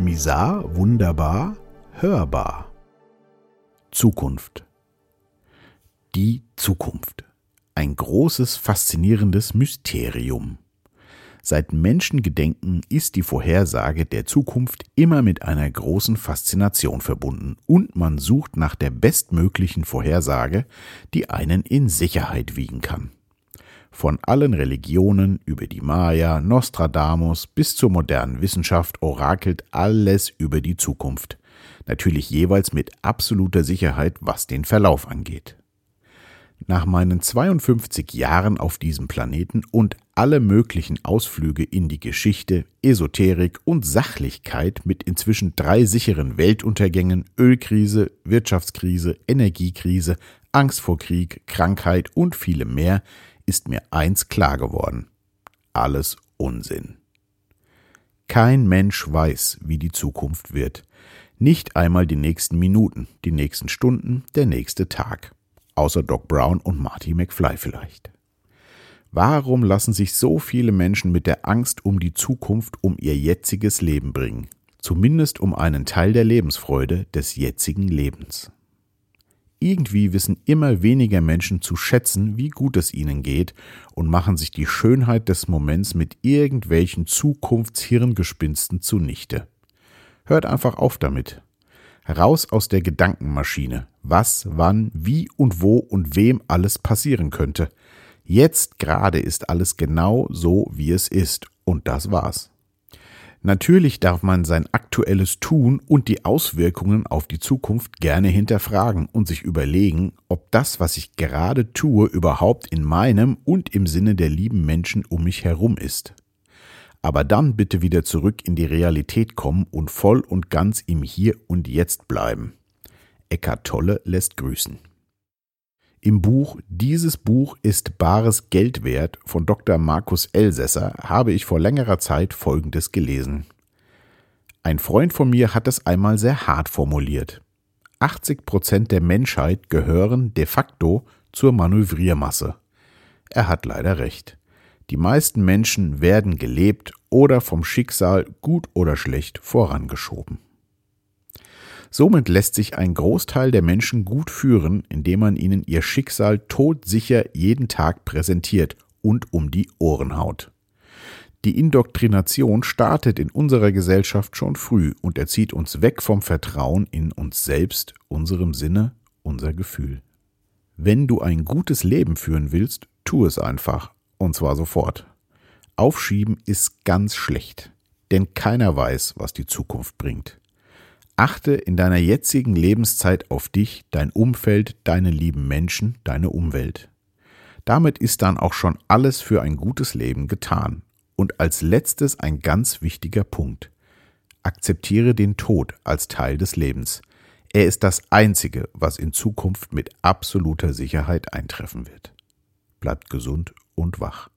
Misar, wunderbar, hörbar. Zukunft. Die Zukunft. Ein großes, faszinierendes Mysterium. Seit Menschengedenken ist die Vorhersage der Zukunft immer mit einer großen Faszination verbunden und man sucht nach der bestmöglichen Vorhersage, die einen in Sicherheit wiegen kann. Von allen Religionen über die Maya, Nostradamus bis zur modernen Wissenschaft orakelt alles über die Zukunft. Natürlich jeweils mit absoluter Sicherheit, was den Verlauf angeht. Nach meinen 52 Jahren auf diesem Planeten und alle möglichen Ausflüge in die Geschichte, Esoterik und Sachlichkeit mit inzwischen drei sicheren Weltuntergängen, Ölkrise, Wirtschaftskrise, Energiekrise, Angst vor Krieg, Krankheit und vielem mehr, ist mir eins klar geworden. Alles Unsinn. Kein Mensch weiß, wie die Zukunft wird. Nicht einmal die nächsten Minuten, die nächsten Stunden, der nächste Tag. Außer Doc Brown und Marty McFly vielleicht. Warum lassen sich so viele Menschen mit der Angst um die Zukunft um ihr jetziges Leben bringen? Zumindest um einen Teil der Lebensfreude des jetzigen Lebens. Irgendwie wissen immer weniger Menschen zu schätzen, wie gut es ihnen geht und machen sich die Schönheit des Moments mit irgendwelchen Zukunftshirngespinsten zunichte. Hört einfach auf damit. Raus aus der Gedankenmaschine, was, wann, wie und wo und wem alles passieren könnte. Jetzt gerade ist alles genau so, wie es ist, und das war's. Natürlich darf man sein aktuelles Tun und die Auswirkungen auf die Zukunft gerne hinterfragen und sich überlegen, ob das, was ich gerade tue, überhaupt in meinem und im Sinne der lieben Menschen um mich herum ist. Aber dann bitte wieder zurück in die Realität kommen und voll und ganz im Hier und Jetzt bleiben. Eckart Tolle lässt grüßen. Im Buch Dieses Buch ist bares Geld wert von Dr. Markus Elsässer habe ich vor längerer Zeit Folgendes gelesen. Ein Freund von mir hat es einmal sehr hart formuliert. 80 Prozent der Menschheit gehören de facto zur Manövriermasse. Er hat leider recht. Die meisten Menschen werden gelebt oder vom Schicksal gut oder schlecht vorangeschoben. Somit lässt sich ein Großteil der Menschen gut führen, indem man ihnen ihr Schicksal todsicher jeden Tag präsentiert und um die Ohren haut. Die Indoktrination startet in unserer Gesellschaft schon früh und erzieht uns weg vom Vertrauen in uns selbst, unserem Sinne, unser Gefühl. Wenn du ein gutes Leben führen willst, tu es einfach, und zwar sofort. Aufschieben ist ganz schlecht, denn keiner weiß, was die Zukunft bringt. Achte in deiner jetzigen Lebenszeit auf dich, dein Umfeld, deine lieben Menschen, deine Umwelt. Damit ist dann auch schon alles für ein gutes Leben getan. Und als letztes ein ganz wichtiger Punkt. Akzeptiere den Tod als Teil des Lebens. Er ist das Einzige, was in Zukunft mit absoluter Sicherheit eintreffen wird. Bleibt gesund und wach.